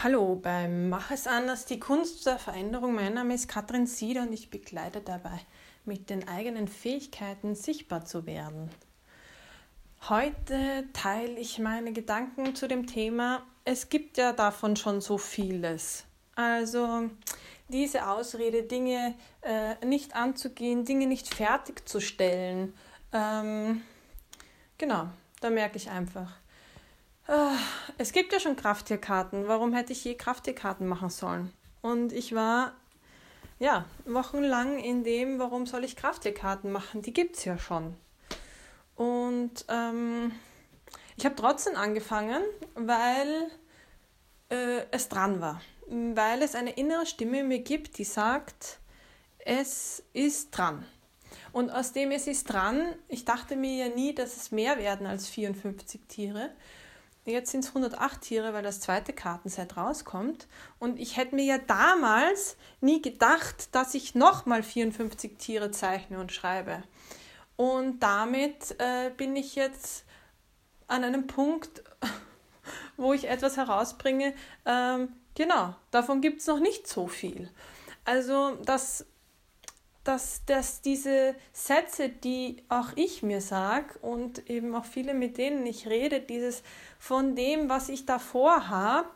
Hallo beim Mach es anders, die Kunst der Veränderung. Mein Name ist Katrin Sieder und ich begleite dabei, mit den eigenen Fähigkeiten sichtbar zu werden. Heute teile ich meine Gedanken zu dem Thema, es gibt ja davon schon so vieles. Also diese Ausrede, Dinge äh, nicht anzugehen, Dinge nicht fertigzustellen. Ähm, genau, da merke ich einfach es gibt ja schon Krafttierkarten. Warum hätte ich je Krafttierkarten machen sollen? Und ich war ja wochenlang in dem, warum soll ich Krafttierkarten machen? Die gibt es ja schon. Und ähm, ich habe trotzdem angefangen, weil äh, es dran war. Weil es eine innere Stimme in mir gibt, die sagt, es ist dran. Und aus dem es ist dran, ich dachte mir ja nie, dass es mehr werden als 54 Tiere. Jetzt sind es 108 Tiere, weil das zweite Kartenset rauskommt. Und ich hätte mir ja damals nie gedacht, dass ich nochmal 54 Tiere zeichne und schreibe. Und damit äh, bin ich jetzt an einem Punkt, wo ich etwas herausbringe. Ähm, genau, davon gibt es noch nicht so viel. Also das dass, dass diese Sätze, die auch ich mir sage und eben auch viele, mit denen ich rede, dieses von dem, was ich davor habe,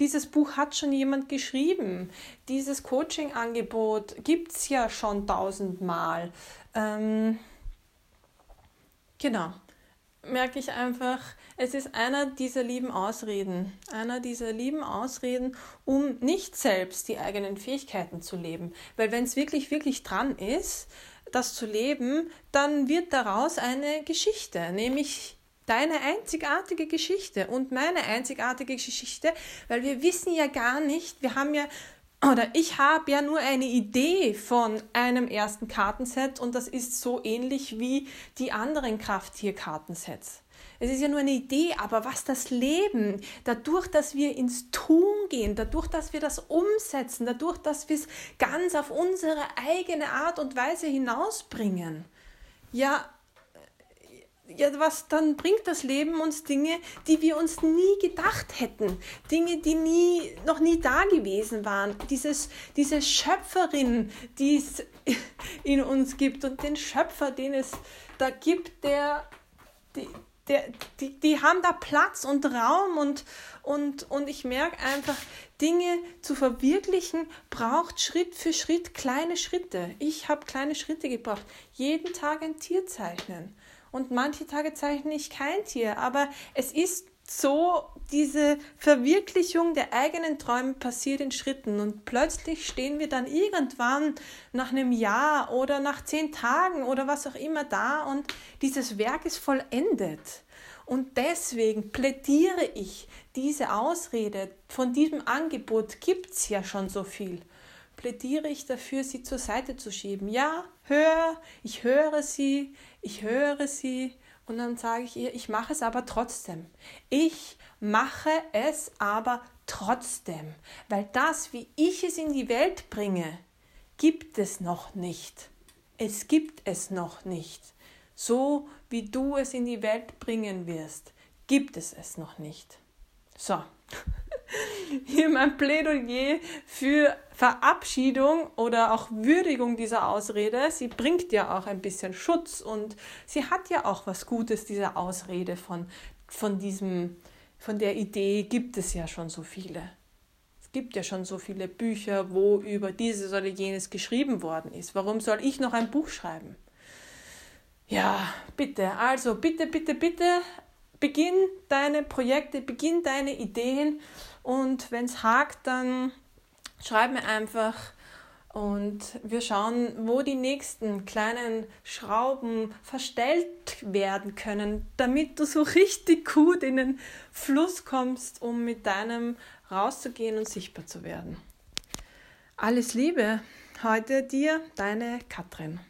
dieses Buch hat schon jemand geschrieben. Dieses Coaching-Angebot gibt es ja schon tausendmal. Ähm, genau merke ich einfach, es ist einer dieser lieben Ausreden, einer dieser lieben Ausreden, um nicht selbst die eigenen Fähigkeiten zu leben. Weil wenn es wirklich, wirklich dran ist, das zu leben, dann wird daraus eine Geschichte, nämlich deine einzigartige Geschichte und meine einzigartige Geschichte, weil wir wissen ja gar nicht, wir haben ja oder ich habe ja nur eine Idee von einem ersten Kartenset und das ist so ähnlich wie die anderen Krafttierkartensets. Es ist ja nur eine Idee, aber was das Leben, dadurch, dass wir ins Tun gehen, dadurch, dass wir das umsetzen, dadurch, dass wir es ganz auf unsere eigene Art und Weise hinausbringen, ja, ja, was dann bringt das Leben uns Dinge, die wir uns nie gedacht hätten, Dinge, die nie, noch nie da gewesen waren. Dieses, diese Schöpferin, die es in uns gibt und den Schöpfer, den es da gibt, der, die, der, die, die haben da Platz und Raum und, und, und ich merke einfach, Dinge zu verwirklichen braucht Schritt für Schritt kleine Schritte. Ich habe kleine Schritte gebraucht. Jeden Tag ein Tier zeichnen und manche Tage zeichne ich kein Tier. Aber es ist so, diese Verwirklichung der eigenen Träume passiert in Schritten und plötzlich stehen wir dann irgendwann nach einem Jahr oder nach zehn Tagen oder was auch immer da und dieses Werk ist vollendet. Und deswegen plädiere ich diese Ausrede, von diesem Angebot gibt es ja schon so viel plädiere ich dafür, sie zur Seite zu schieben. Ja, hör, ich höre sie, ich höre sie und dann sage ich ihr, ich mache es aber trotzdem. Ich mache es aber trotzdem, weil das, wie ich es in die Welt bringe, gibt es noch nicht. Es gibt es noch nicht. So wie du es in die Welt bringen wirst, gibt es es noch nicht. So. hier mein Plädoyer für Verabschiedung oder auch Würdigung dieser Ausrede. Sie bringt ja auch ein bisschen Schutz und sie hat ja auch was Gutes, diese Ausrede von, von diesem, von der Idee gibt es ja schon so viele. Es gibt ja schon so viele Bücher, wo über dieses oder jenes geschrieben worden ist. Warum soll ich noch ein Buch schreiben? Ja, bitte, also bitte, bitte, bitte, beginn deine Projekte, beginn deine Ideen und wenn es hakt, dann schreib mir einfach und wir schauen, wo die nächsten kleinen Schrauben verstellt werden können, damit du so richtig gut in den Fluss kommst, um mit deinem rauszugehen und sichtbar zu werden. Alles Liebe, heute dir, deine Katrin.